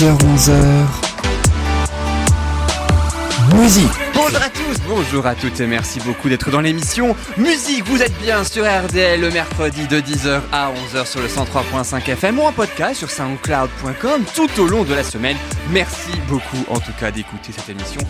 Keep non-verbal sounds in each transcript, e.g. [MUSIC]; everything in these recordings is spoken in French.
10h-11h Musique Bonjour à tous, bonjour à toutes et merci beaucoup d'être dans l'émission Musique. Vous êtes bien sur RDL le mercredi de 10h à 11h sur le 103.5 FM ou en podcast sur soundcloud.com tout au long de la semaine. Merci beaucoup en tout cas d'écouter cette émission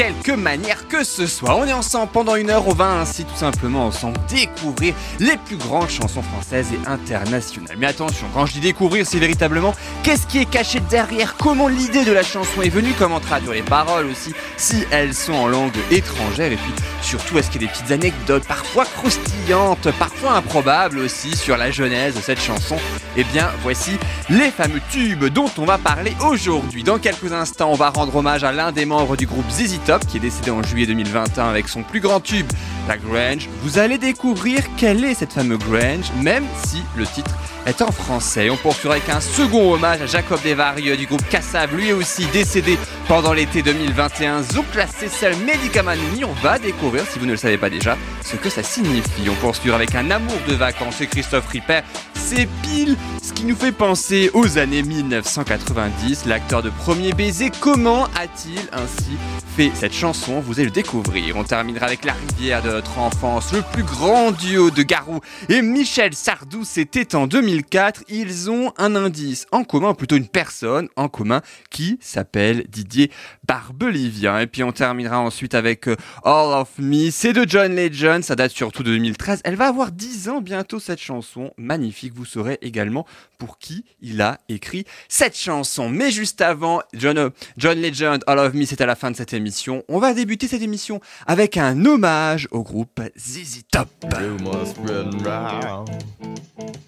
quelque manière que ce soit. On est ensemble pendant une heure, on va ainsi tout simplement ensemble découvrir les plus grandes chansons françaises et internationales. Mais attention, quand je dis découvrir, c'est véritablement qu'est-ce qui est caché derrière, comment l'idée de la chanson est venue, comment traduire les paroles aussi, si elles sont en langue étrangère et puis surtout est-ce qu'il y a des petites anecdotes parfois croustillantes, parfois improbables aussi sur la genèse de cette chanson? Eh bien voici les fameux tubes dont on va parler aujourd'hui. Dans quelques instants, on va rendre hommage à l'un des membres du groupe ZZ Qui est décédé en juillet 2021 avec son plus grand tube, la Grange. Vous allez découvrir quelle est cette fameuse Grange, même si le titre en français. On poursuivra avec un second hommage à Jacob Desvarieux du groupe Cassav, lui aussi décédé pendant l'été 2021. Zouk classé seul Médicamani, on va découvrir, si vous ne le savez pas déjà, ce que ça signifie. On poursuivra avec un amour de vacances et Christophe Ripper. C'est pile ce qui nous fait penser aux années 1990. L'acteur de Premier Baiser, comment a-t-il ainsi fait cette chanson? Vous allez le découvrir. On terminera avec La Rivière de notre enfance, le plus grand duo de Garou et Michel Sardou. C'était en 2004. Ils ont un indice en commun, plutôt une personne en commun qui s'appelle Didier Barbelivien. Et puis on terminera ensuite avec euh, All of Me. C'est de John Legend. Ça date surtout de 2013. Elle va avoir 10 ans bientôt cette chanson. Magnifique. Vous saurez également pour qui il a écrit cette chanson. Mais juste avant, John, euh, John Legend, All of Me, c'est à la fin de cette émission. On va débuter cette émission avec un hommage au groupe ZZ Top.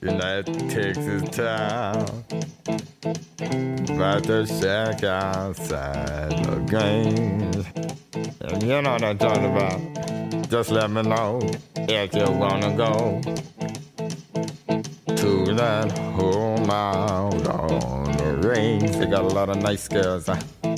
In that Texas town about the shack outside the games. And you know what I'm talking about. Just let me know if you wanna go to that home out on the range. They got a lot of nice girls. huh?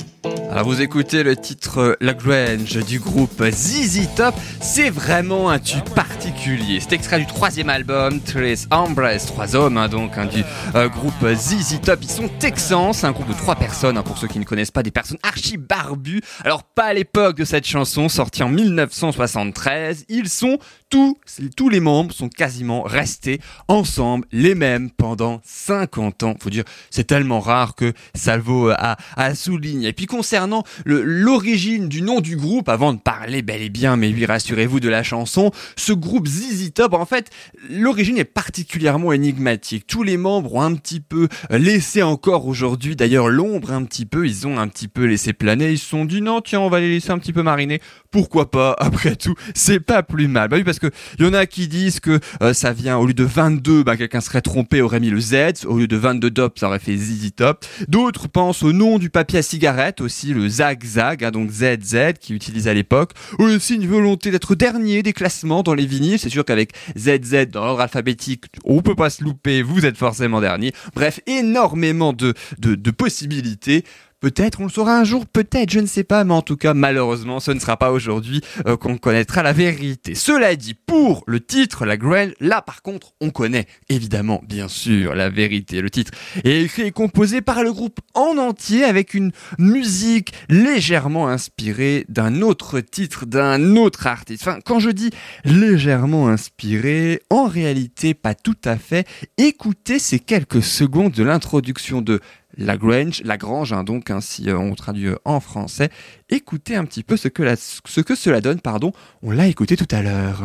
Alors vous écoutez le titre La Grange du groupe ZZ Top, c'est vraiment un tube particulier. C'est extrait du troisième album, Tres Hombres, trois hommes hein, donc hein, du euh, groupe ZZ Top. Ils sont texans, c'est un groupe de trois personnes, hein, pour ceux qui ne connaissent pas, des personnes archi barbues. Alors pas à l'époque de cette chanson, sortie en 1973. Ils sont tous, les membres sont quasiment restés ensemble, les mêmes pendant 50 ans. Faut dire, c'est tellement rare que vaut à, à souligner. Et puis concernant l'origine du nom du groupe, avant de parler bel et bien, mais oui, rassurez-vous de la chanson, ce groupe ZZ Top, en fait, l'origine est particulièrement énigmatique. Tous les membres ont un petit peu laissé encore aujourd'hui, d'ailleurs l'ombre un petit peu, ils ont un petit peu laissé planer, ils se sont dit non, tiens, on va les laisser un petit peu mariner. Pourquoi pas? Après tout, c'est pas plus mal. Bah oui, parce que il y en a qui disent que euh, ça vient au lieu de 22, bah quelqu'un serait trompé, aurait mis le Z, au lieu de 22 Top, ça aurait fait ZZ Top. D'autres pensent au nom du papier à cigarette aussi, le Zag Zag, hein, donc ZZ, qui utilisait à l'époque. Aussi une volonté d'être dernier des classements dans les vinyles. C'est sûr qu'avec ZZ dans l'ordre alphabétique, on peut pas se louper, vous êtes forcément dernier. Bref, énormément de, de possibilités. Peut-être on le saura un jour, peut-être, je ne sais pas, mais en tout cas, malheureusement, ce ne sera pas aujourd'hui euh, qu'on connaîtra la vérité. Cela dit, pour le titre, la Grail, là par contre, on connaît évidemment, bien sûr, la vérité. Le titre est écrit et composé par le groupe en entier avec une musique légèrement inspirée d'un autre titre, d'un autre artiste. Enfin, quand je dis légèrement inspiré, en réalité, pas tout à fait. Écoutez ces quelques secondes de l'introduction de la Grange, la Grange, hein, donc hein, si euh, on traduit euh, en français. Écoutez un petit peu ce que, la- ce que cela donne, pardon. On l'a écouté tout à l'heure.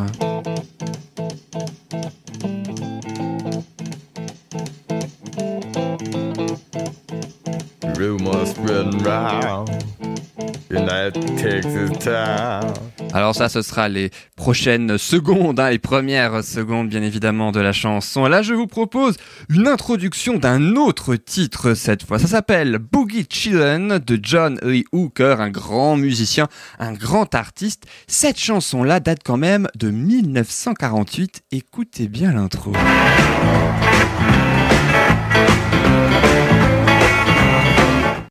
Alors ça, ce sera les prochaines secondes, hein, les premières secondes bien évidemment de la chanson. Là, je vous propose une introduction d'un autre titre cette fois. Ça s'appelle Boogie Chillin' de John Lee Hooker, un grand musicien, un grand artiste. Cette chanson-là date quand même de 1948. Écoutez bien l'intro.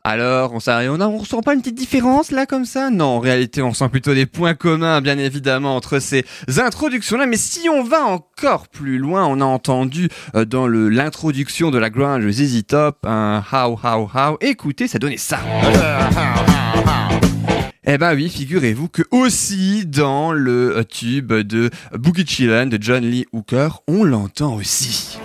Alors, on, s'arrête- on, on ressent pas une petite différence là comme ça? Non, en réalité, on sent plutôt des points communs, bien évidemment, entre ces introductions-là. Mais si on va encore plus loin, on a entendu euh, dans l'introduction de la grunge ZZ Top un how how how. Écoutez, ça donnait ça. Eh ben oui, figurez-vous que aussi dans le euh, tube de Boogie Chillin de John Lee Hooker, on l'entend aussi.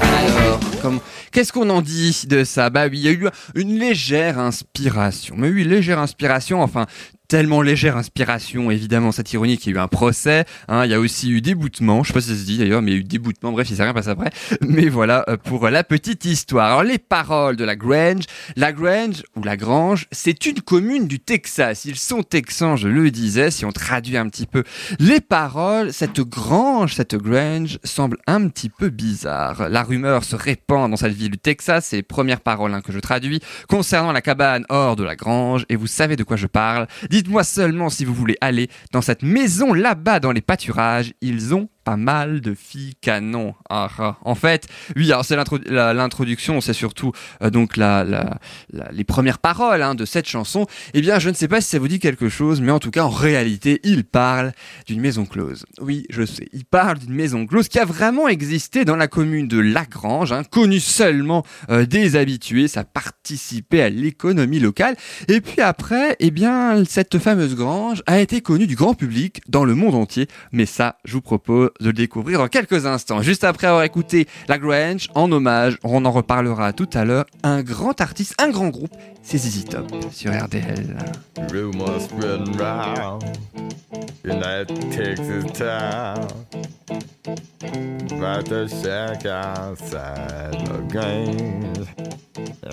Alors, comme- qu'est-ce qu'on en dit de ça? Bah oui, il y a eu une légère inspiration. Mais oui, légère inspiration, enfin, tellement légère inspiration, évidemment, c'est ironique, il y a eu un procès, hein, il y a aussi eu déboutement, je sais pas si ça se dit d'ailleurs, mais il y a eu déboutement, bref, il s'est rien passé après. [LAUGHS] Mais voilà euh, pour la petite histoire. Alors, les paroles de la Grange, la Grange, ou la Grange, c'est une commune du Texas. Ils sont texans, je le disais, si on traduit un petit peu les paroles, cette grange, cette Grange semble un petit peu bizarre. La rumeur se répand dans cette ville du Texas, c'est les premières paroles hein, que je traduis, concernant la cabane hors de la grange, et vous savez de quoi je parle. Dites-moi seulement si vous voulez aller dans cette maison là-bas dans les pâturages, ils ont pas mal de filles canon. Ah. En fait, oui, alors c'est l'introduction, c'est surtout euh, donc les premières paroles hein, de cette chanson. Eh bien, je ne sais pas si ça vous dit quelque chose, mais en tout cas, en réalité, il parle d'une maison close. Oui, je sais, il parle d'une maison close qui a vraiment existé dans la commune de Lagrange, hein, connue seulement euh, des habitués, ça participait à l'économie locale. Et puis après, eh bien, cette fameuse grange a été connue du grand public dans le monde entier. Mais ça, je vous propose de le découvrir dans quelques instants. Juste après avoir écouté La Grange, en hommage, on en reparlera tout à l'heure, un grand artiste, un grand groupe, c'est ZZ Top sur RDL.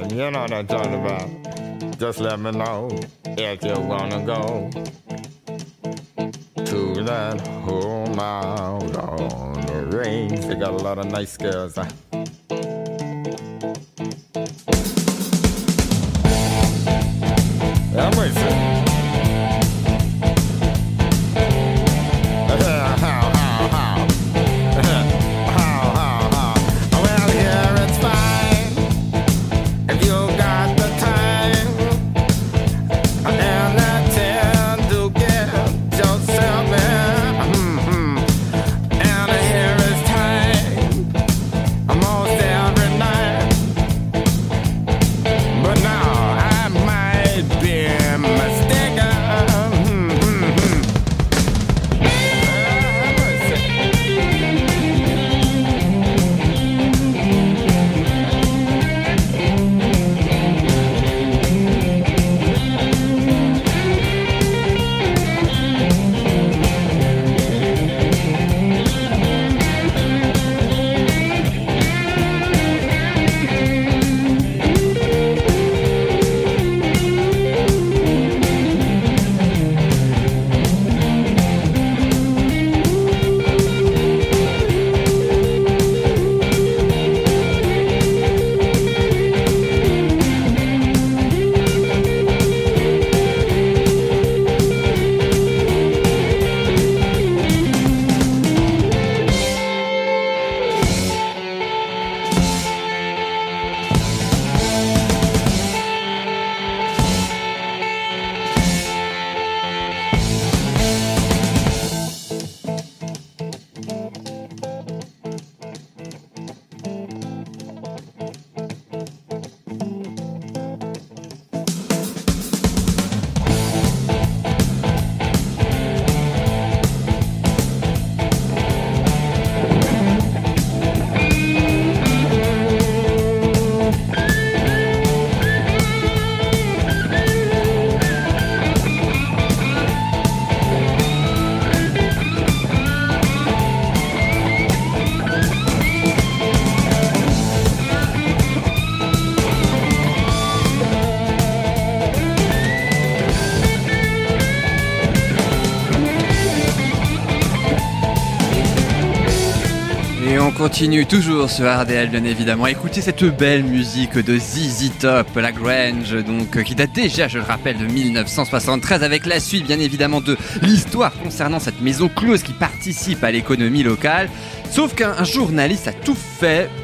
You know what I'm talking about. Just let me know if you wanna go to that home out on the range. They got a lot of nice girls. Continue toujours sur RDL bien évidemment. Écoutez cette belle musique de ZZ Top, la Grange, donc qui date déjà, je le rappelle, de 1973 avec la suite bien évidemment de l'histoire concernant cette maison close qui participe à l'économie locale. Sauf qu'un journaliste a tout fait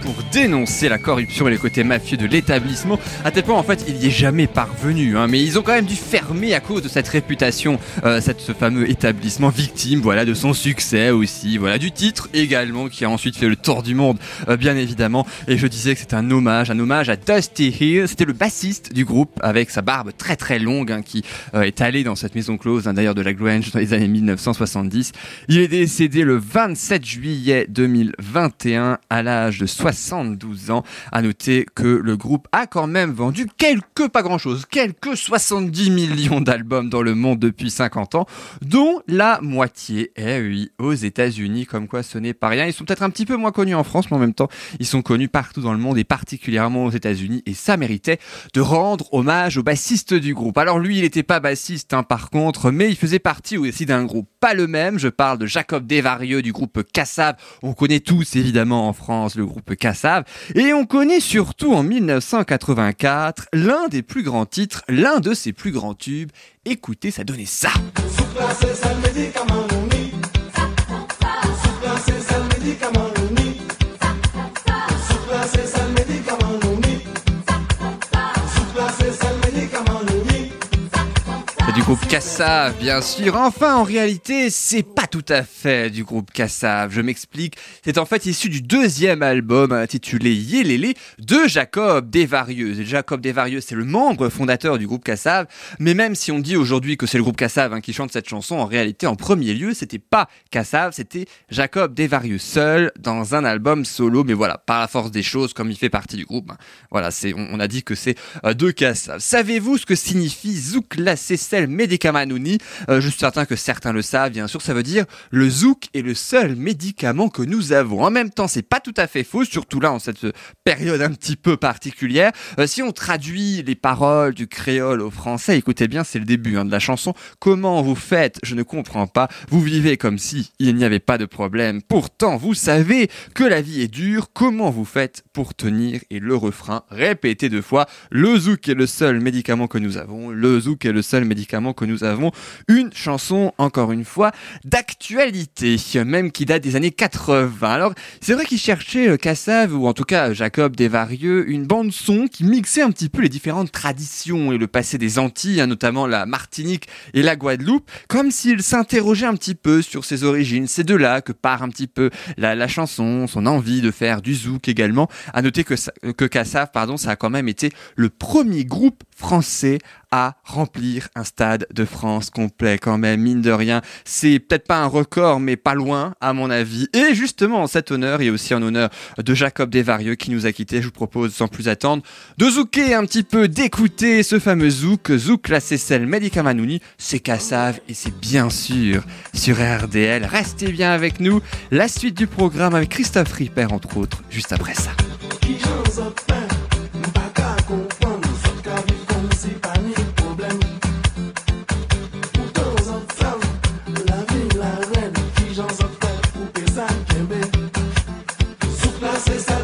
pour dénoncer la corruption et les côtés mafieux de l'établissement, à tel point en fait il n'y est jamais parvenu. Hein. mais ils ont quand même dû fermer à cause de cette réputation, euh, cette, ce fameux établissement victime, voilà, de son succès aussi, voilà, du titre également qui a ensuite fait le tour du monde, euh, bien évidemment. Et je disais que c'était un hommage, un hommage à Dusty Hill. C'était le bassiste du groupe avec sa barbe très très longue hein, qui euh, est allé dans cette maison close, hein, d'ailleurs de la Grange dans les années 1970. Il est décédé le 27 juillet 2021 à de 72 ans. À noter que le groupe a quand même vendu quelques, pas grand chose, quelques 70 millions d'albums dans le monde depuis 50 ans, dont la moitié, eh oui, aux États-Unis, comme quoi ce n'est pas rien. Ils sont peut-être un petit peu moins connus en France, mais en même temps, ils sont connus partout dans le monde et particulièrement aux États-Unis et ça méritait de rendre hommage au bassiste du groupe. Alors lui, il n'était pas bassiste hein, par contre, mais il faisait partie aussi d'un groupe pas le même. Je parle de Jacob Desvarieux du groupe Cassav. On connaît tous évidemment en France le groupe Cassav. Et on connaît surtout en 1984 l'un des plus grands titres, l'un de ses plus grands tubes. Écoutez, ça donnait ça. Du groupe Kassav, bien sûr. Enfin, en réalité, c'est pas tout à fait du groupe Kassav. Je m'explique. C'est en fait issu du deuxième album intitulé Yélélé de Jacob Desvarieux. Jacob Desvarieux, c'est le membre fondateur du groupe Kassav. Mais même si on dit aujourd'hui que c'est le groupe Kassav hein, qui chante cette chanson, en réalité, en premier lieu, c'était pas Kassav, c'était Jacob Desvarieux seul dans un album solo. Mais voilà, par la force des choses, comme il fait partie du groupe, hein, voilà, c'est, on, a dit que c'est euh, de Kassav. Savez-vous ce que signifie Zouk la médicament Euh, je suis certain que certains le savent, bien sûr, ça veut dire le zouk est le seul médicament que nous avons. En même temps, c'est pas tout à fait faux, surtout là en cette période un petit peu particulière. Euh, si on traduit les paroles du créole au français, écoutez bien, c'est le début hein, de la chanson. Comment vous faites? Je ne comprends pas. Vous vivez comme si il n'y avait pas de problème. Pourtant, vous savez que la vie est dure. Comment vous faites pour tenir? Et le refrain, répétez deux fois. Le zouk est le seul médicament que nous avons. Le zouk est le seul médicament que nous avons une chanson, encore une fois, d'actualité, même qui date des années 80. Alors, c'est vrai qu'il cherchait euh, Cassav, ou en tout cas Jacob Desvarieux, une bande son qui mixait un petit peu les différentes traditions et le passé des Antilles, hein, notamment la Martinique et la Guadeloupe, comme s'il s'interrogeait un petit peu sur ses origines. C'est de là que part un petit peu la, chanson, son envie de faire du zouk également. À noter que, que Cassav, pardon, ça a quand même été le premier groupe français à remplir un stade de France complet quand même, mine de rien. C'est peut-être pas un record, mais pas loin, à mon avis. Et justement, en cet honneur, et aussi en honneur de Jacob Desvarieux qui nous a quittés, je vous propose, sans plus attendre, de zouker un petit peu, d'écouter ce fameux zouk, zouk la Cécile Medicamanouni, c'est Kassav et c'est bien sûr sur RDL. Restez bien avec nous. La suite du programme avec Christophe Ripper, entre autres, juste après ça? This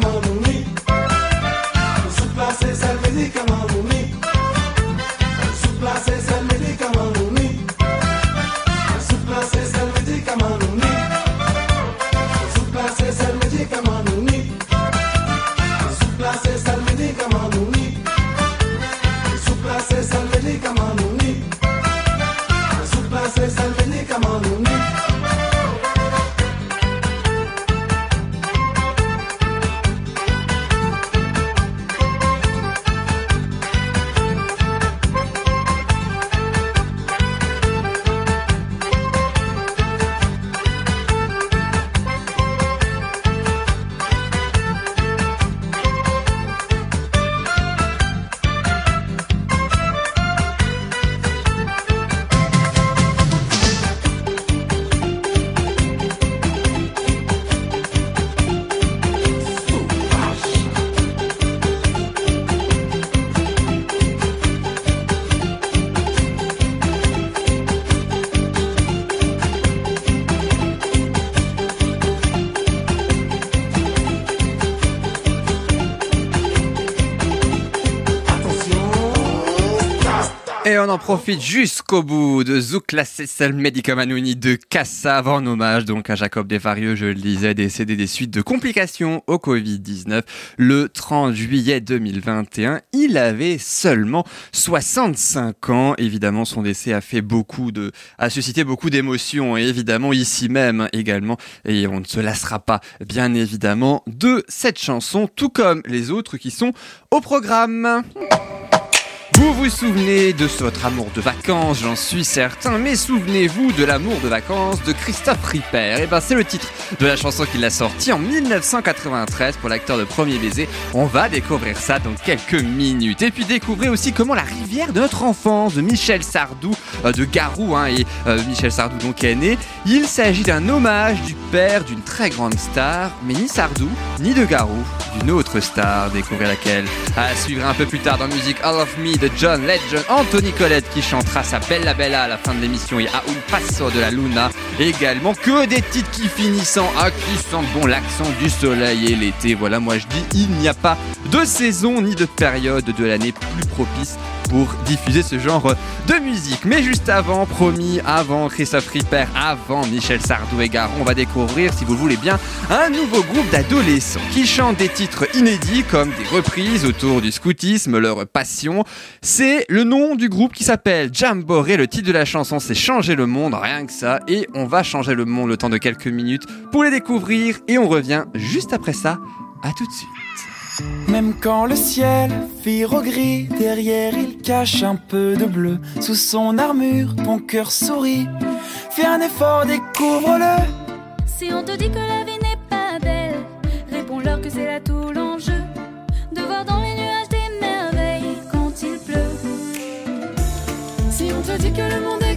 Et on en profite jusqu'au bout de Zouk la Cessel Medicamanouni de Cassa en hommage donc à Jacob Desvarieux, je le disais, décédé des suites de complications au Covid-19 le 30 juillet 2021. Il avait seulement 65 ans. Évidemment, son décès a fait beaucoup de, a suscité beaucoup d'émotions et évidemment ici même également. Et on ne se lassera pas, bien évidemment, de cette chanson, tout comme les autres qui sont au programme. Vous vous souvenez de votre amour de vacances, j'en suis certain, mais souvenez-vous de l'amour de vacances de Christophe Ripper. Et eh ben c'est le titre de la chanson qu'il a sorti en 1993 pour l'acteur de Premier Baiser. On va découvrir ça dans quelques minutes. Et puis découvrir aussi comment la rivière de notre enfance de Michel Sardou, euh, de Garou, hein, et euh, Michel Sardou donc est né. Il s'agit d'un hommage du père d'une très grande star, mais ni Sardou, ni de Garou, d'une autre star, découvrir laquelle. À suivre un peu plus tard dans Music All of Me de John Legend, Anthony Colette qui chantera sa Bella Bella à la fin de l'émission et à un passo de la Luna. Également que des titres qui finissent en A qui sentent bon l'accent du soleil et l'été. Voilà, moi je dis, il n'y a pas de saison ni de période de l'année plus propice pour diffuser ce genre de musique. Mais juste avant, promis, avant Christophe Ripper, avant Michel Sardou et Garon, on va découvrir, si vous le voulez bien, un nouveau groupe d'adolescents qui chantent des titres inédits comme des reprises autour du scoutisme, leur passion. C'est le nom du groupe qui s'appelle Jamboree. Le titre de la chanson, c'est Changer le monde, rien que ça. Et on va changer le monde le temps de quelques minutes pour les découvrir. Et on revient juste après ça. À tout de suite. Même quand le ciel vire au gris, derrière il cache un peu de bleu. Sous son armure, ton cœur sourit. Fais un effort, découvre-le. Si on te dit que la vie n'est pas belle, réponds-leur que c'est là tout l'enjeu. De voir dans les nuages des merveilles quand il pleut. Si on te dit que le monde est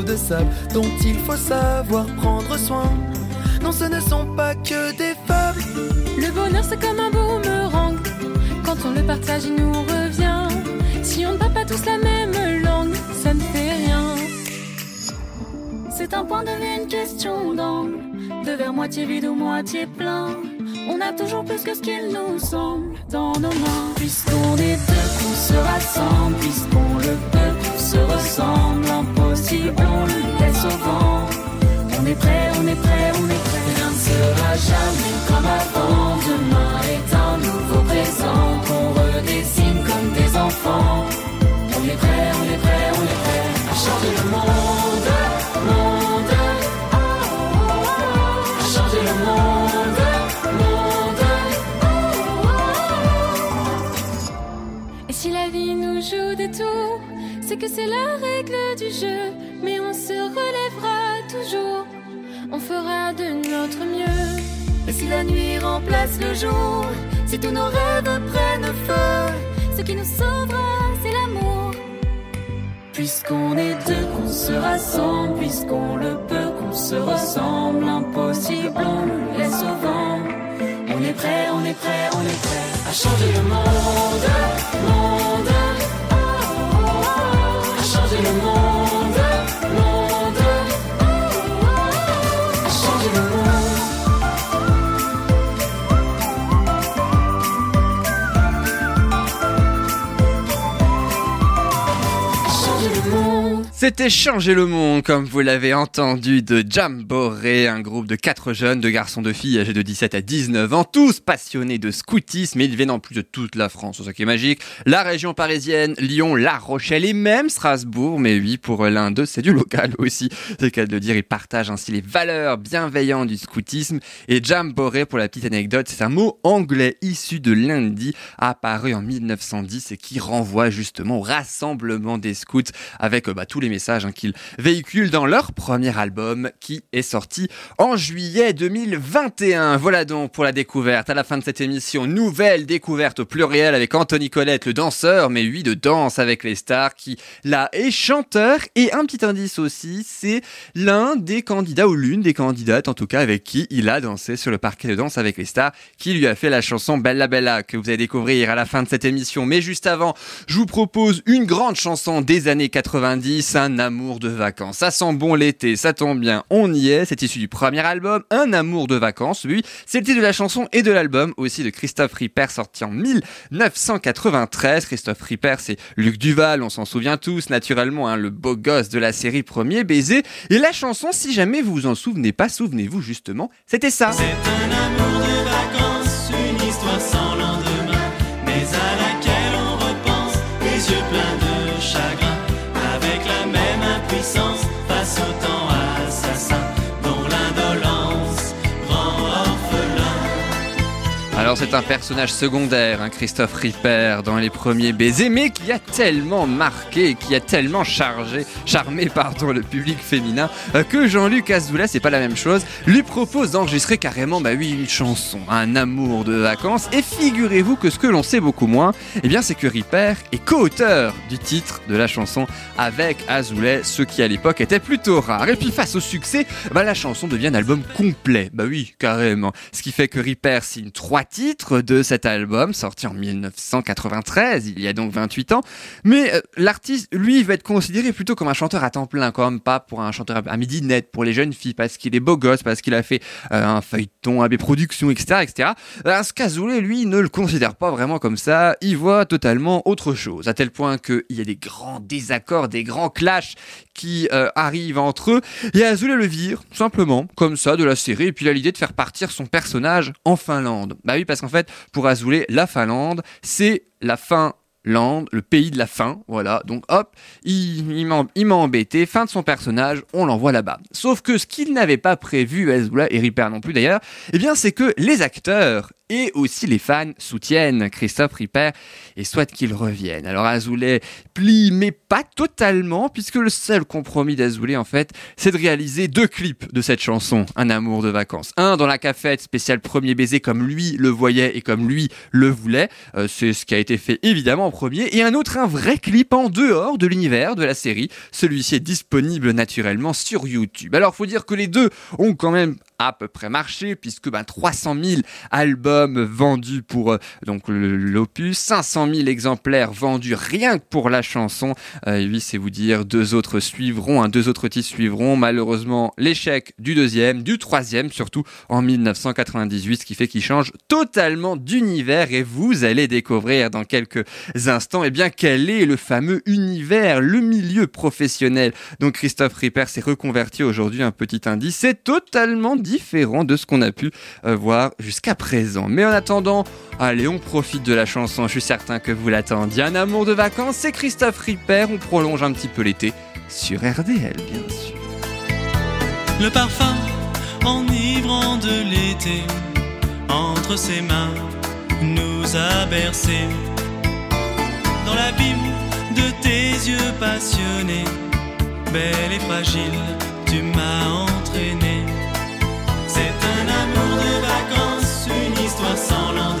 de sable dont il faut savoir prendre soin. Non, ce ne sont pas que des fables. Le bonheur, c'est comme un boomerang. Quand on le partage, il nous revient. Si on ne parle pas tous la même langue, ça ne fait rien. C'est un point de vue, une question d'angle. De verre moitié vide ou moitié plein. On a toujours plus que ce qu'il nous semble dans nos mains. Puisqu'on est deux, qu'on se rassemble. Puisqu'on le peut, qu'on se ressemble ciblons le laisse au vent. On est prêt, on est prêt, on est prêt. Rien ne sera jamais comme avant. Demain est un nouveau présent qu'on redessine comme des enfants. On est prêt, on est prêt, on est prêt à changer le monde. C'est que c'est la règle du jeu, mais on se relèvera toujours, on fera de notre mieux. Et si la nuit remplace le jour, si tous nos rêves prennent feu, Ce qui nous sauvera, c'est l'amour. Puisqu'on est deux, qu'on se rassemble, puisqu'on le peut, qu'on se ressemble, impossible, on le laisse. On est prêt, on est prêt, on est prêt à changer le monde, monde. C'était Changer le monde, comme vous l'avez entendu, de Jamboree, un groupe de quatre jeunes, de garçons, de filles âgés de 17 à 19 ans, tous passionnés de scoutisme, et ils viennent en plus de toute la France, c'est ça qui est magique, la région parisienne, Lyon, La Rochelle et même Strasbourg, mais oui, pour l'un d'eux, c'est du local [LAUGHS] aussi, c'est le cas de le dire, ils partagent ainsi les valeurs bienveillantes du scoutisme, et Jamboree, pour la petite anecdote, c'est un mot anglais issu de lundi, apparu en 1910 et qui renvoie justement au rassemblement des scouts avec euh, bah, tous les messages hein, qu'ils véhiculent dans leur premier album qui est sorti en juillet 2021. Voilà donc pour la découverte. À la fin de cette émission, nouvelle découverte au pluriel avec Anthony Colette, le danseur, mais oui, de danse avec les stars, qui là est chanteur. Et un petit indice aussi, c'est l'un des candidats ou l'une des candidates en tout cas avec qui il a dansé sur le parquet de danse avec les stars, qui lui a fait la chanson Bella Bella que vous allez découvrir à la fin de cette émission. Mais juste avant, je vous propose une grande chanson des années 90, un amour de vacances. Ça sent bon l'été, ça tombe bien, on y est. C'est issu du premier album, Un amour de vacances. Oui, c'est le titre de la chanson et de l'album aussi de Christophe Ripper sorti en 1993. Christophe Ripper, c'est Luc Duval, on s'en souvient tous, naturellement, hein, le beau gosse de la série Premier Baiser. Et la chanson, si jamais vous vous en souvenez pas, souvenez-vous justement, c'était ça. C'est un amour de vacances, une histoire sans Alors c'est un personnage secondaire, hein, Christophe Ripper, dans les premiers baisers, mais qui a tellement marqué, qui a tellement chargé, charmé pardon, le public féminin, euh, que Jean-Luc Azoulay, c'est pas la même chose, lui propose d'enregistrer carrément, bah oui, une chanson, un amour de vacances. Et figurez-vous que ce que l'on sait beaucoup moins, eh bien c'est que Ripper est co-auteur du titre de la chanson avec Azoulay, ce qui à l'époque était plutôt rare. Et puis face au succès, bah, la chanson devient un album complet. Bah oui, carrément. Ce qui fait que Ripper signe trois titres de cet album, sorti en 1993, il y a donc 28 ans. Mais euh, l'artiste, lui, va être considéré plutôt comme un chanteur à temps plein, même pas pour un chanteur à midi net pour les jeunes filles, parce qu'il est beau gosse, parce qu'il a fait euh, un feuilleton, AB Productions, etc., etc. Scazoulé, lui, ne le considère pas vraiment comme ça. Il voit totalement autre chose, à tel point qu'il y a des grands désaccords, des grands clashs qui euh, arrivent entre eux. Et Azoulay le vire, simplement, comme ça, de la série. Et puis a l'idée de faire partir son personnage en Finlande. Bah oui, parce qu'en fait, pour Azoulay, la Finlande, c'est la fin Land, le pays de la fin, voilà. Donc hop, il, m'a embêté, fin de son personnage, on l'envoie là-bas. Sauf que ce qu'il n'avait pas prévu, Azoulay et Ripper non plus d'ailleurs, eh bien c'est que les acteurs et aussi les fans soutiennent Christophe Ripper et souhaitent qu'il revienne. Alors Azoulay plie, mais pas totalement, puisque le seul compromis d'Azoulay, en fait, c'est de réaliser deux clips de cette chanson, Un amour de vacances. Un dans la cafette spécial premier baiser, comme lui le voyait et comme lui le voulait. Euh, c'est ce qui a été fait évidemment en premier. Et un autre, un vrai clip en dehors de l'univers de la série. Celui-ci est disponible naturellement sur YouTube. Alors faut dire que les deux ont quand même à peu près marché puisque ben, 300 000 albums vendus pour euh, donc l'opus, 500 000 exemplaires vendus rien que pour la chanson. Euh, oui, c'est vous dire, deux autres suivront, hein, deux autres titres suivront. Malheureusement, l'échec du deuxième, du troisième surtout en 1998, ce qui fait qu'il change totalement d'univers et vous allez découvrir dans quelques instants, eh bien quel est le fameux univers, le milieu professionnel. Donc Christophe Ripper s'est reconverti aujourd'hui, un petit indice, c'est totalement différent de ce qu'on a pu euh, voir jusqu'à présent. Mais en attendant, allez, on profite de la chanson, je suis certain que vous l'attendiez. Un amour de vacances, c'est Christophe Ripper, on prolonge un petit peu l'été sur RDL, bien sûr. Le parfum enivrant de l'été, entre ses mains, nous a bercés. Dans l'abîme de tes yeux passionnés, belle et fragile, tu m'as entraîné. Une histoire sans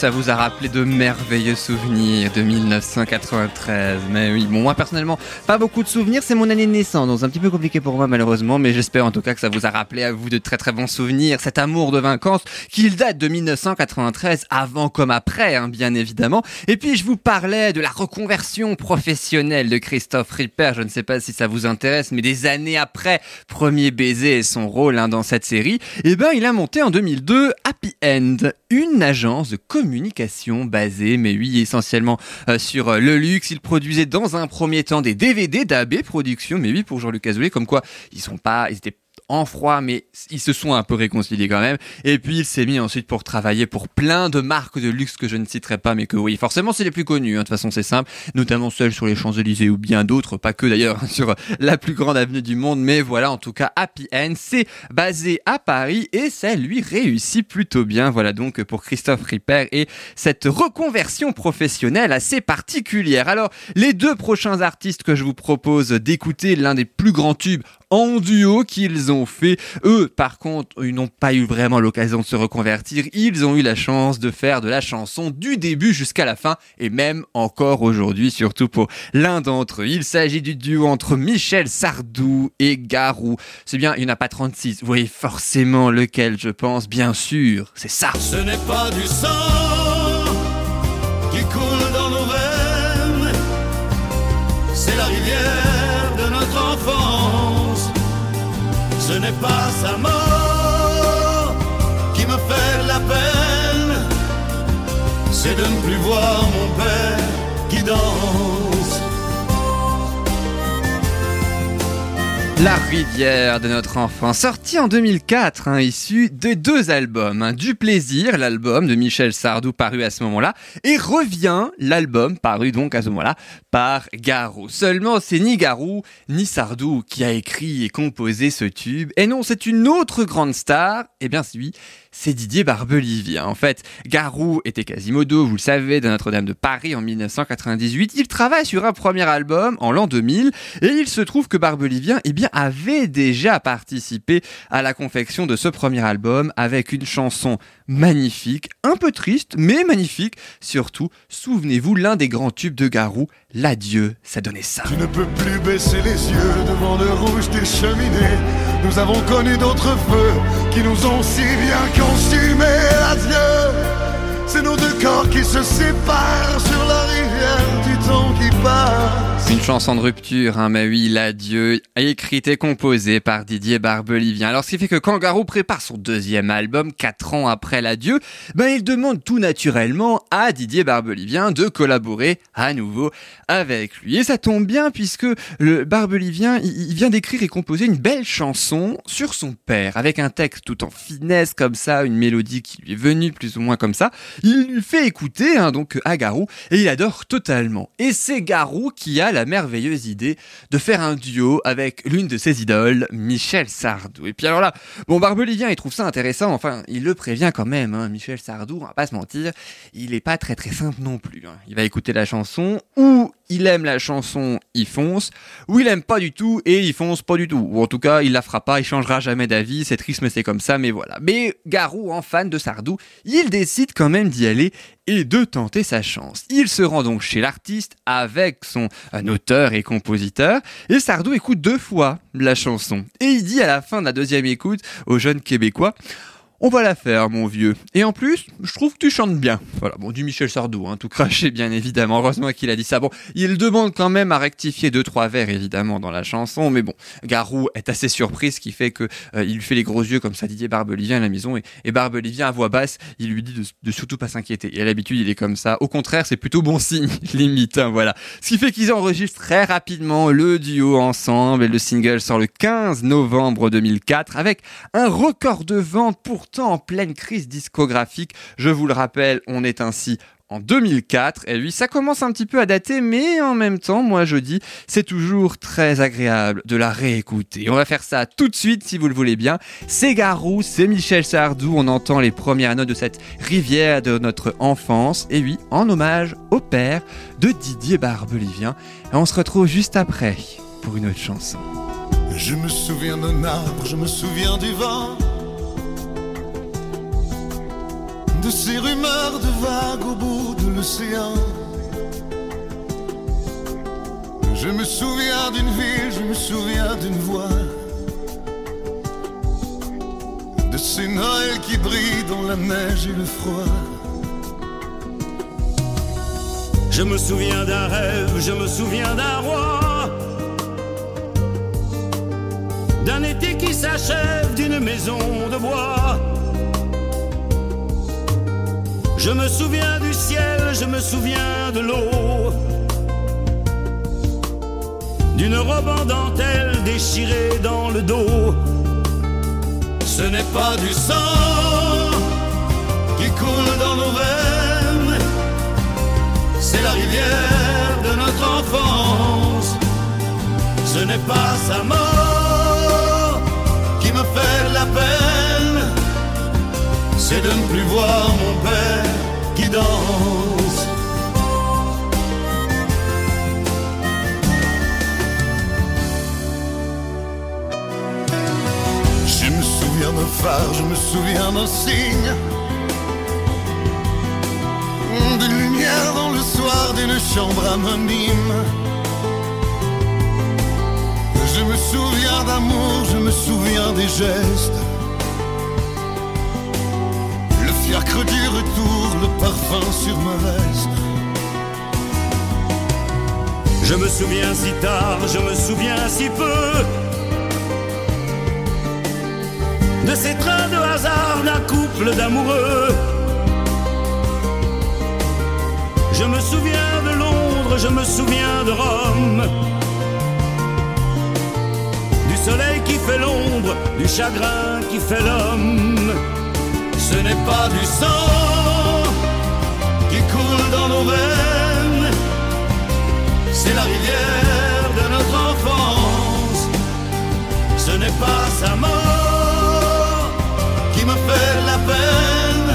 ça vous a rappelé de merveilleux souvenirs de 1993. Mais oui, bon, moi personnellement, pas beaucoup de souvenirs, c'est mon année de naissance, donc c'est un petit peu compliqué pour moi malheureusement, mais j'espère en tout cas que ça vous a rappelé à vous de très très bons souvenirs, cet amour de vacances qu'il date de 1993, avant comme après, hein, bien évidemment. Et puis je vous parlais de la reconversion professionnelle de Christophe Ripper, je ne sais pas si ça vous intéresse, mais des années après Premier baiser et son rôle hein, dans cette série, eh ben il a monté en 2002 Happy End, une agence de communication basée, mais oui, essentiellement euh, sur euh, le luxe. Il produisait dans un premier temps des DVD d'AB Productions, mais oui, pour Jean-Luc Azoulay, comme quoi ils sont pas, en froid, mais ils se sont un peu réconciliés quand même. Et puis il s'est mis ensuite pour travailler pour plein de marques de luxe que je ne citerai pas, mais que oui, forcément c'est les plus connus. hein. De toute façon c'est simple, notamment celles sur les Champs-Élysées ou bien d'autres, pas que d'ailleurs [LAUGHS] sur la plus grande avenue du monde. Mais voilà, en tout cas Happy End, c'est basé à Paris et ça lui réussit plutôt bien. Voilà donc pour Christophe Ripper et cette reconversion professionnelle assez particulière. Alors les deux prochains artistes que je vous propose d'écouter, l'un des plus grands tubes en duo qu'ils ont fait. Eux, par contre, ils n'ont pas eu vraiment l'occasion de se reconvertir. Ils ont eu la chance de faire de la chanson du début jusqu'à la fin et même encore aujourd'hui, surtout pour l'un d'entre eux. Il s'agit du duo entre Michel Sardou et Garou. C'est bien, il n'y en a pas 36. Vous voyez forcément lequel je pense. Bien sûr, c'est ça. Ce n'est pas du sang Ce n'est pas sa mort qui me fait la peine, c'est de ne plus voir mon père qui danse. La rivière de notre enfant, sorti en 2004, hein, issu de deux albums. Hein. du plaisir, l'album de Michel Sardou paru à ce moment-là, et revient l'album paru donc à ce moment-là par Garou. Seulement, c'est ni Garou ni Sardou qui a écrit et composé ce tube. Et non, c'est une autre grande star. Et eh bien, oui, c'est Didier Barbelivien. En fait, Garou était Quasimodo, vous le savez, de Notre-Dame de Paris en 1998. Il travaille sur un premier album en l'an 2000 et il se trouve que Barbelivien, eh avait déjà participé à la confection de ce premier album avec une chanson magnifique, un peu triste, mais magnifique. Surtout, souvenez-vous, l'un des grands tubes de Garou, L'adieu, ça donnait ça. Tu ne peux plus baisser les yeux devant le rouge des cheminées. Nous avons connu d'autres feux qui nous ont si bien consumés. Adieu, c'est nos deux corps qui se séparent Chanson de rupture, hein, mais oui, l'adieu, écrite et composée par Didier Barbelivien. Alors, ce qui fait que quand Garou prépare son deuxième album, quatre ans après l'adieu, ben, il demande tout naturellement à Didier Barbelivien de collaborer à nouveau avec lui. Et ça tombe bien puisque le Barbelivien, il vient d'écrire et composer une belle chanson sur son père, avec un texte tout en finesse comme ça, une mélodie qui lui est venue plus ou moins comme ça. Il lui fait écouter, hein, donc, à Garou, et il adore totalement. Et c'est Garou qui a la merveilleuse idée de faire un duo avec l'une de ses idoles, Michel Sardou. Et puis alors là, bon, Barbelivien, il trouve ça intéressant, enfin, il le prévient quand même, hein, Michel Sardou, on va pas se mentir, il est pas très très simple non plus. Hein. Il va écouter la chanson, ou il aime la chanson, il fonce, ou il aime pas du tout et il fonce pas du tout. Ou en tout cas, il la fera pas, il changera jamais d'avis, c'est triste mais c'est comme ça, mais voilà. Mais Garou, en fan de Sardou, il décide quand même d'y aller et de tenter sa chance. Il se rend donc chez l'artiste avec son auteur et compositeur, et Sardou écoute deux fois la chanson. Et il dit à la fin de la deuxième écoute au jeune Québécois, on va la faire, mon vieux. Et en plus, je trouve que tu chantes bien. Voilà, bon, du Michel Sardou, hein, tout craché, bien évidemment. Heureusement qu'il a dit ça. Bon, il demande quand même à rectifier deux, trois vers, évidemment, dans la chanson. Mais bon, Garou est assez surpris, ce qui fait que euh, il lui fait les gros yeux, comme ça Didier Barbelivien à la maison. Et, et Barbelivien, à voix basse, il lui dit de, surtout pas s'inquiéter. Et à l'habitude, il est comme ça. Au contraire, c'est plutôt bon signe, [LAUGHS] limite, hein, voilà. Ce qui fait qu'ils enregistrent très rapidement le duo ensemble. Et le single sort le 15 novembre 2004 avec un record de vente pour en pleine crise discographique. Je vous le rappelle, on est ainsi en 2004. Et lui, ça commence un petit peu à dater, mais en même temps, moi je dis, c'est toujours très agréable de la réécouter. On va faire ça tout de suite, si vous le voulez bien. C'est Garou, c'est Michel Sardou. On entend les premières notes de cette rivière de notre enfance. Et oui, en hommage au père de Didier Barbelivien. Et on se retrouve juste après pour une autre chanson. Je me souviens d'un arbre, je me souviens du vent de ces rumeurs de vagues au bout de l'océan. Je me souviens d'une ville, je me souviens d'une voix. De ces Noëls qui brillent dans la neige et le froid. Je me souviens d'un rêve, je me souviens d'un roi. D'un été qui s'achève, d'une maison de bois je me souviens du ciel, je me souviens de l'eau. D'une robe en dentelle déchirée dans le dos. Ce n'est pas du sang qui coule dans nos veines, c'est la rivière de notre enfance. Ce n'est pas sa mort qui me fait la peine, c'est de ne plus voir mon père danse. Je me souviens d'un phare, je me souviens d'un signe. D'une lumière dans le soir d'une chambre anonyme. Je me souviens d'amour, je me souviens des gestes fiacre du retour, le parfum sur ma veste. Je me souviens si tard, je me souviens si peu de ces trains de hasard d'un couple d'amoureux. Je me souviens de Londres, je me souviens de Rome, du soleil qui fait l'ombre, du chagrin qui fait l'homme. Ce n'est pas du sang qui coule dans nos veines, c'est la rivière de notre enfance. Ce n'est pas sa mort qui me fait la peine,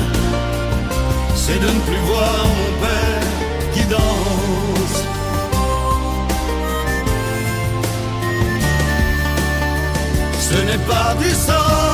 c'est de ne plus voir mon père qui danse. Ce n'est pas du sang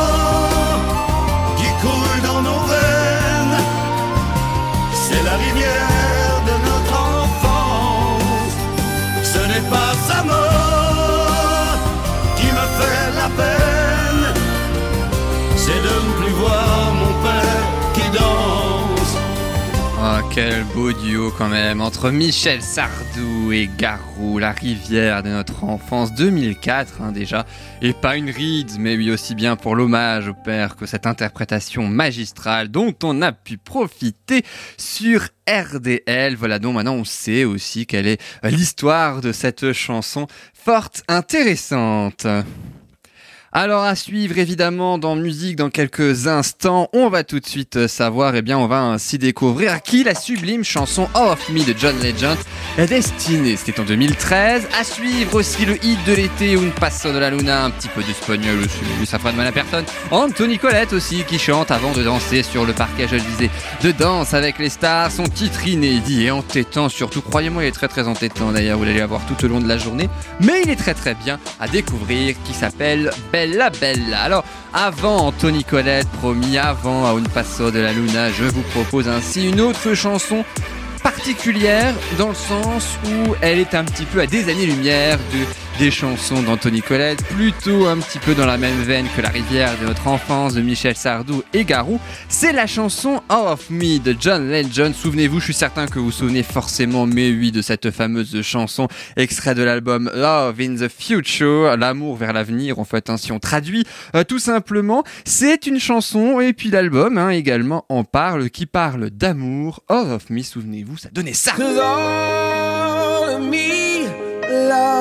quel beau duo quand même entre Michel Sardou et Garou, la rivière de notre enfance 2004 hein, déjà, et pas une ride, mais oui aussi bien pour l'hommage au père que cette interprétation magistrale dont on a pu profiter sur RDL. Voilà donc maintenant on sait aussi quelle est l'histoire de cette chanson forte intéressante. Alors à suivre évidemment dans musique dans quelques instants, on va tout de suite savoir, et eh bien on va ainsi découvrir qui la sublime chanson All of Me de John Legend est destinée. C'était en 2013. À suivre aussi le hit de l'été Un Passo de la Luna, un petit peu d'espagnol aussi, ça fera de mal à personne. Anthony Colette aussi qui chante avant de danser sur le parquet, je le disais, de danse avec les stars, son titre inédit et entêtant surtout. Croyez-moi, il est très très entêtant d'ailleurs, vous allez voir tout au long de la journée, mais il est très très bien à découvrir qui s'appelle Bella Bella. Alors, avant Anthony Colette, promis, avant à Un Passo de la Luna, je vous propose ainsi une autre chanson particulière dans le sens où elle est un petit peu à des années-lumière de des chansons d'Anthony Colette, plutôt un petit peu dans la même veine que La rivière de notre enfance de Michel Sardou et Garou. C'est la chanson All of Me de John Legend. Souvenez-vous, je suis certain que vous vous souvenez forcément, mais oui, de cette fameuse chanson extrait de l'album Love in the Future, l'amour vers l'avenir, en fait, hein, si on traduit euh, tout simplement. C'est une chanson, et puis l'album hein, également en parle, qui parle d'amour. All of Me, souvenez-vous, ça donnait ça. Me loves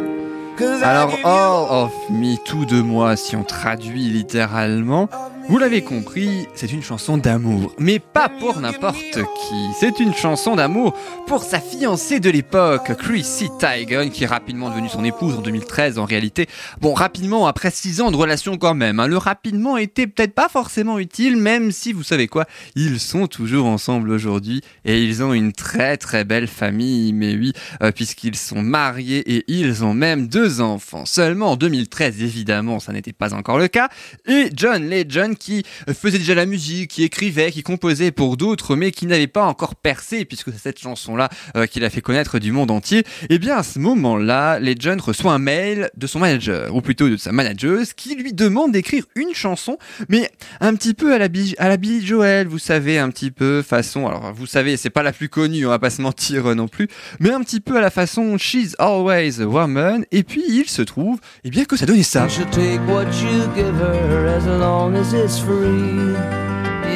Alors, All of Me, tout de moi, si on traduit littéralement, vous l'avez compris, c'est une chanson d'amour, mais pas pour n'importe qui. C'est une chanson d'amour pour sa fiancée de l'époque, Chrissy Teigen, qui est rapidement devenue son épouse en 2013 en réalité. Bon, rapidement, après 6 ans de relation quand même. Hein. Le rapidement était peut-être pas forcément utile, même si vous savez quoi, ils sont toujours ensemble aujourd'hui et ils ont une très très belle famille, mais oui, euh, puisqu'ils sont mariés et ils ont même deux enfants. Seulement en 2013, évidemment, ça n'était pas encore le cas. Et John Legend qui faisait déjà la musique, qui écrivait, qui composait pour d'autres, mais qui n'avait pas encore percé, puisque c'est cette chanson-là euh, qui l'a fait connaître du monde entier. Et eh bien à ce moment-là, Legend reçoit un mail de son manager, ou plutôt de sa manageuse, qui lui demande d'écrire une chanson, mais un petit peu à la, à la Joel, vous savez, un petit peu façon, alors vous savez, c'est pas la plus connue, on va pas se mentir euh, non plus, mais un petit peu à la façon She's Always a Woman, et puis il se trouve, et eh bien que ça donnait ça. Is free.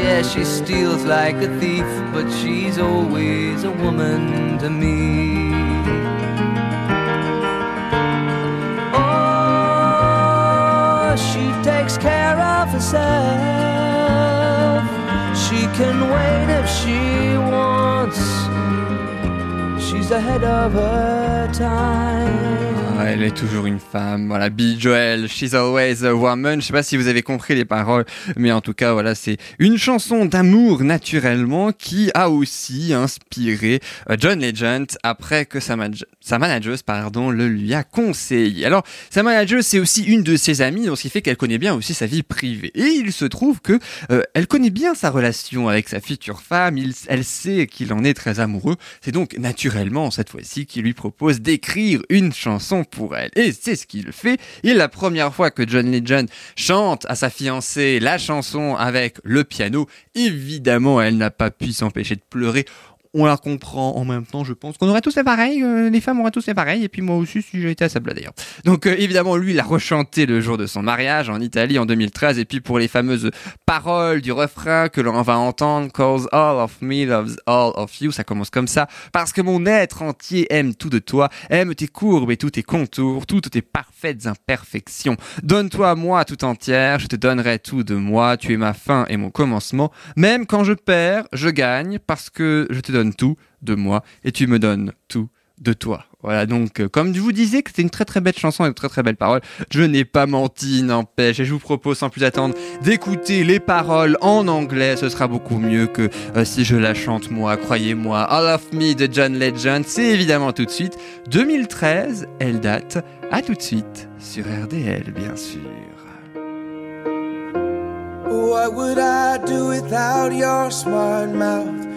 Yeah, she steals like a thief, but she's always a woman to me. Oh, she takes care of herself. She can wait if she wants. She's ahead of her time. Elle est toujours une femme. Voilà, Billy Joel, She's Always a Woman. Je sais pas si vous avez compris les paroles, mais en tout cas, voilà, c'est une chanson d'amour naturellement qui a aussi inspiré euh, John Legend après que sa, sa manageuse, pardon, le lui a conseillé. Alors, sa manageuse, c'est aussi une de ses amies, donc ce qui fait qu'elle connaît bien aussi sa vie privée. Et il se trouve que euh, elle connaît bien sa relation avec sa future femme. Elle sait qu'il en est très amoureux. C'est donc naturellement cette fois-ci qu'il lui propose d'écrire une chanson pour elle. Et c'est ce qu'il fait. Et la première fois que John Legend chante à sa fiancée la chanson avec le piano, évidemment, elle n'a pas pu s'empêcher de pleurer on la comprend en même temps, je pense qu'on aurait tous fait pareil, euh, les femmes auraient tous fait pareil, et puis moi aussi si j'étais à sa d'ailleurs. Donc euh, évidemment, lui, il a rechanté le jour de son mariage en Italie en 2013, et puis pour les fameuses paroles du refrain que l'on va entendre, Cause all of me loves all of you, ça commence comme ça, parce que mon être entier aime tout de toi, aime tes courbes et tous tes contours, toutes tes parfaites imperfections. Donne-toi à moi tout entière, je te donnerai tout de moi, tu es ma fin et mon commencement, même quand je perds, je gagne, parce que je te donne tout de moi et tu me donnes tout de toi. Voilà, donc euh, comme je vous disais que c'était une très très belle chanson et de très très belles paroles, je n'ai pas menti, n'empêche, et je vous propose sans plus attendre d'écouter les paroles en anglais, ce sera beaucoup mieux que euh, si je la chante moi, croyez-moi. All of Me de John Legend, c'est évidemment tout de suite. 2013, elle date, à tout de suite sur RDL bien sûr. What would I do without your smart mouth?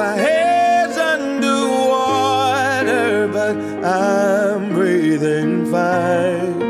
My head's underwater, but I'm breathing fine.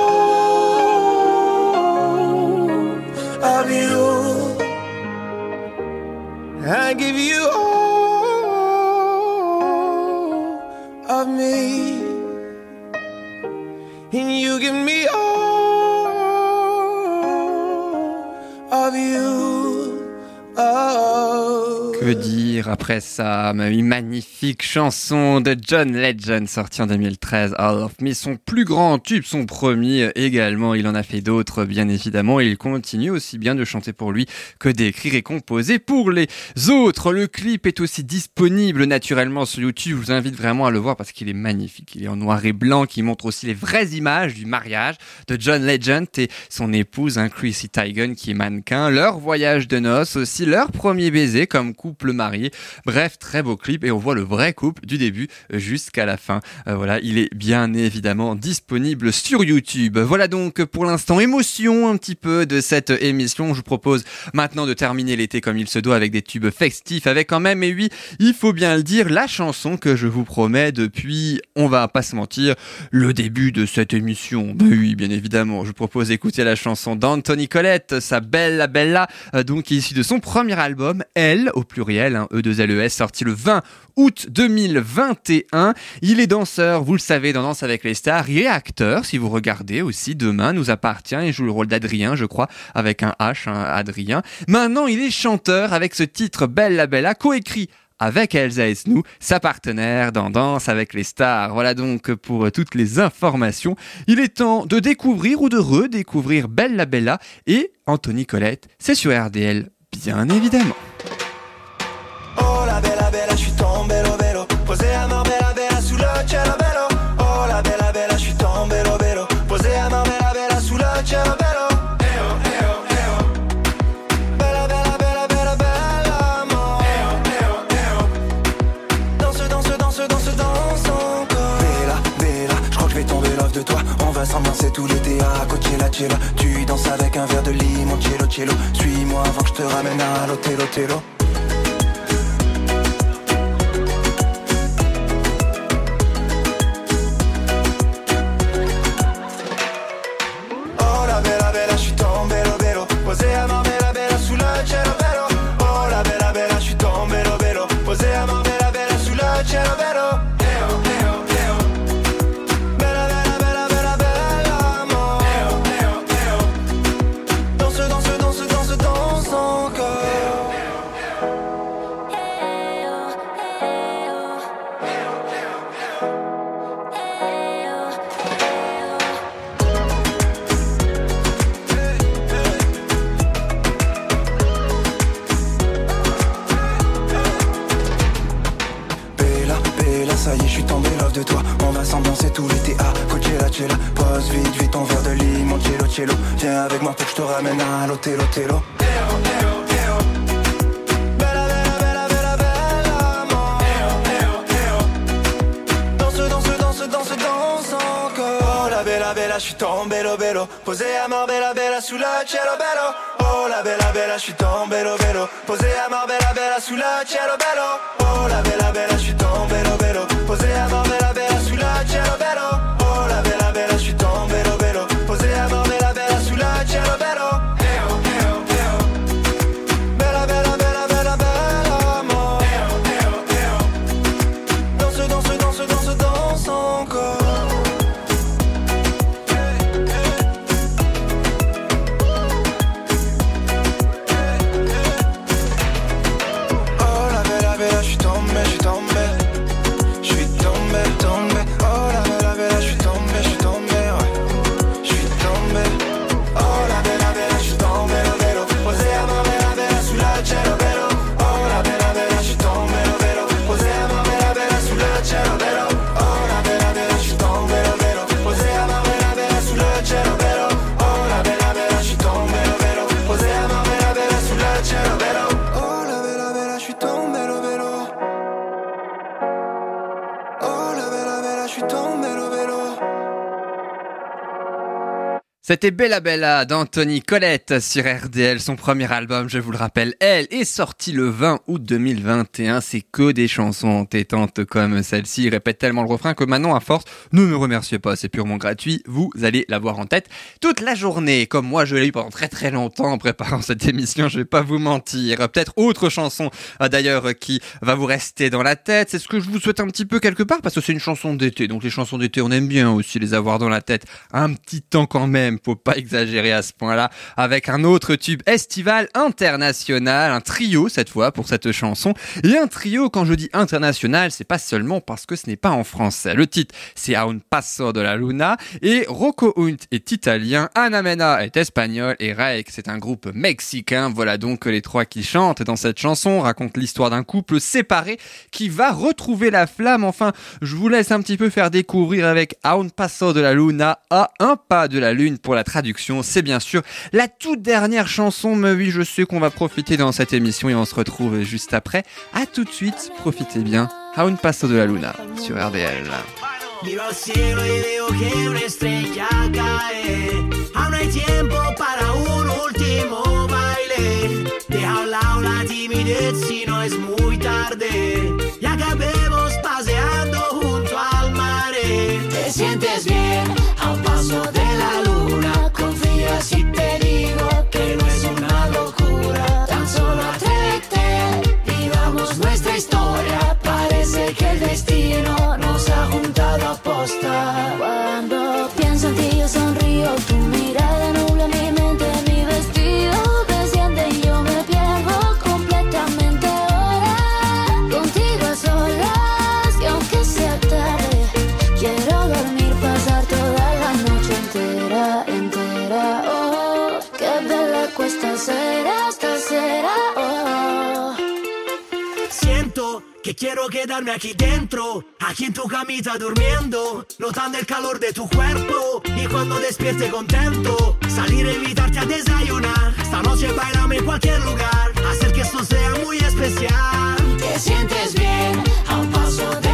après ça Une magnifique chanson de John Legend sortie en 2013, All of Me, son plus grand tube, son premier également. Il en a fait d'autres, bien évidemment, et il continue aussi bien de chanter pour lui que d'écrire et composer pour les autres. Le clip est aussi disponible naturellement sur YouTube. Je vous invite vraiment à le voir parce qu'il est magnifique. Il est en noir et blanc, qui montre aussi les vraies images du mariage de John Legend et son épouse, hein, Chrissy Teigen, qui est mannequin. Leur voyage de noces aussi, leur premier baiser comme couple marié. Bref, très beau clip et on voit le vrai couple du début jusqu'à la fin. Euh, voilà, il est bien évidemment disponible sur YouTube. Voilà donc pour l'instant émotion un petit peu de cette émission. Je vous propose maintenant de terminer l'été comme il se doit avec des tubes festifs avec quand même, et oui, il faut bien le dire, la chanson que je vous promets depuis, on va pas se mentir, le début de cette émission. Ben oui, bien évidemment, je vous propose d'écouter la chanson d'Anthony Colette, sa Bella Bella, euh, donc issue de son premier album, Elle, au pluriel, hein, E2LES, sorti le 20 août 2021. Il est danseur, vous le savez, dans Danse avec les stars. Il est acteur, si vous regardez aussi, demain nous appartient. Il joue le rôle d'Adrien, je crois, avec un H, Adrien. Maintenant, il est chanteur avec ce titre Bella Bella, coécrit avec Elsa Esnou, sa partenaire dans Danse avec les stars. Voilà donc pour toutes les informations. Il est temps de découvrir ou de redécouvrir Bella Bella et Anthony Colette. C'est sur RDL, bien évidemment. Tombé lo velo Posé à Marbella bella sous le cielo bello Oh la bella bella, je suis tombé lo velo Posé à Marbella bella sous le cielo bello Eh oh, eh oh, eh oh Bella bella bella bella bella amore. Eh oh, eh oh, eh oh Danse, danse, danse, danse, danse encore. Bella, bella, je crois que je vais tomber love de toi. On va s'ambiancer tout l'été à Coachella Cielo. Tu danses avec un verre de limoncello cello Suis-moi avant que je te ramène à l'hôtel Otello ramène à l'hôtel Otello Bella bella bella bella bella oh, eh oh, eh oh Danse, danse, danse, danse, danse encore. Oh la bella bella, je suis tombé lo bello Posé à Marbella bella sous le cielo bello Oh la bella bella, je suis tombé lo bello Posé à Marbella bella sous le cielo bello Oh la bella bella, je suis tombé lo à Marbella bella sous le cielo bello C'était Bella Bella d'Anthony Colette sur RDL. Son premier album, je vous le rappelle, elle est sorti le 20 août 2021. C'est que des chansons entêtantes comme celle-ci. Il répète tellement le refrain que maintenant, à force, ne me remerciez pas, c'est purement gratuit. Vous allez l'avoir en tête toute la journée. Comme moi, je l'ai eu pendant très très longtemps en préparant cette émission. Je vais pas vous mentir. Peut-être autre chanson, euh, d'ailleurs, qui va vous rester dans la tête. C'est ce que je vous souhaite un petit peu quelque part parce que c'est une chanson d'été. Donc les chansons d'été, on aime bien aussi les avoir dans la tête un petit temps quand même faut pas exagérer à ce point-là, avec un autre tube estival international, un trio cette fois pour cette chanson. Et un trio, quand je dis international, c'est pas seulement parce que ce n'est pas en français. Le titre, c'est A un passo de la luna, et Rocco Hunt est italien, Ana Mena est espagnol, et Raek, c'est un groupe mexicain. Voilà donc les trois qui chantent dans cette chanson, racontent l'histoire d'un couple séparé qui va retrouver la flamme. Enfin, je vous laisse un petit peu faire découvrir avec A un passo de la luna, à un pas de la lune pour la traduction. C'est bien sûr la toute dernière chanson, mais oui, je sais qu'on va profiter dans cette émission et on se retrouve juste après. À tout de suite, profitez bien. A un passo de la luna sur RDL. Miro al cielo y veo que una estrella cae. Aún hay tiempo para un último baile. Deja a un lado la timidez si no es muy tarde. Y acabemos paseando junto al mare. Te sientes bien a un paso de que quiero quedarme aquí dentro, aquí en tu camita durmiendo, notando el calor de tu cuerpo y cuando despierte contento, salir a invitarte a desayunar. Esta noche bailame en cualquier lugar, hacer que esto sea muy especial. Te sientes bien a un paso de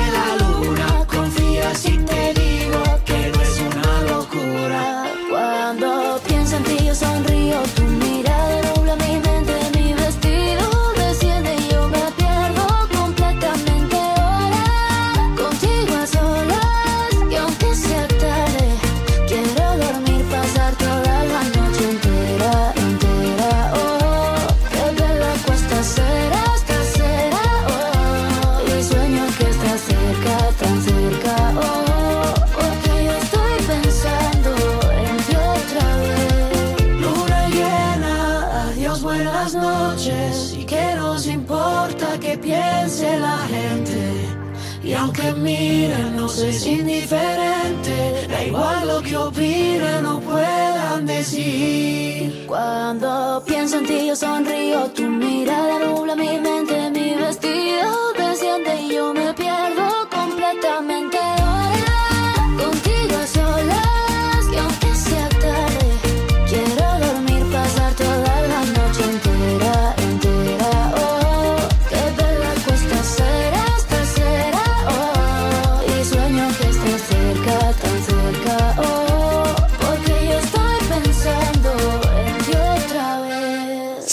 sonrío,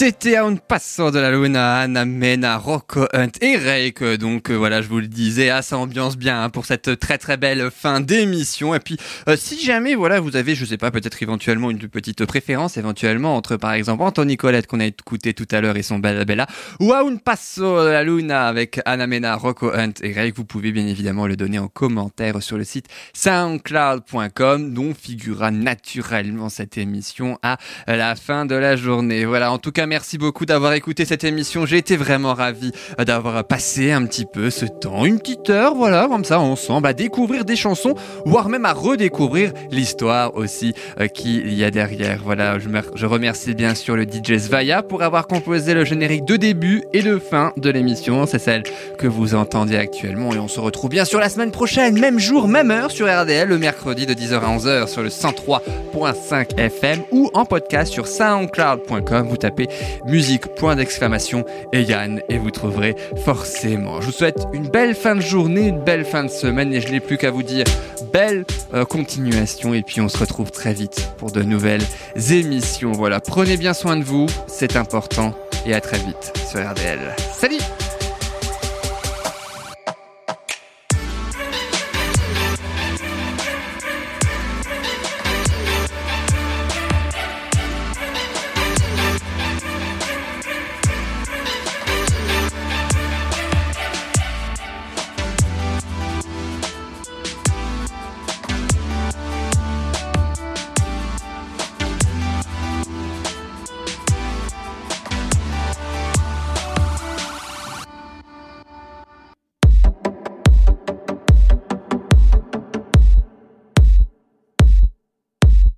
c'est C'était un passant de la Luna, Anna Mena, Rocco Hunt et Rake. Donc euh, voilà, je vous le disais, ah, ça ambiance bien hein, pour cette très très belle fin d'émission. Et puis, euh, si jamais voilà, vous avez, je sais pas, peut-être éventuellement une petite préférence, éventuellement entre par exemple Anthony Colette qu'on a écouté tout à l'heure et son Bella Bella, ou à un passo de la Luna avec Anna Mena, Rocco Hunt et Rake, vous pouvez bien évidemment le donner en commentaire sur le site soundcloud.com, dont figurera naturellement cette émission à la fin de la journée. Voilà, en tout cas, merci beaucoup d'avoir écouté cette émission. J'ai été vraiment ravi euh, d'avoir passé un petit peu ce temps, une petite heure, voilà, comme ça, ensemble, à découvrir des chansons, voire même à redécouvrir l'histoire aussi euh, qu'il y a derrière. Voilà, je remercie bien sûr le DJ Svaya pour avoir composé le générique de début et de fin de l'émission. C'est celle que vous entendez actuellement et on se retrouve bien sûr la semaine prochaine, même jour, même heure sur RDL, le mercredi de 10h à 11h sur le 103.5 FM ou en podcast sur soundcloud.com. Vous tapez musique, point d'exclamation et Yann et vous trouverez forcément. Je vous souhaite une belle fin de journée, une belle fin de semaine et je n'ai plus qu'à vous dire belle euh, continuation et puis on se retrouve très vite pour de nouvelles émissions. Voilà, prenez bien soin de vous, c'est important et à très vite sur RDL. Salut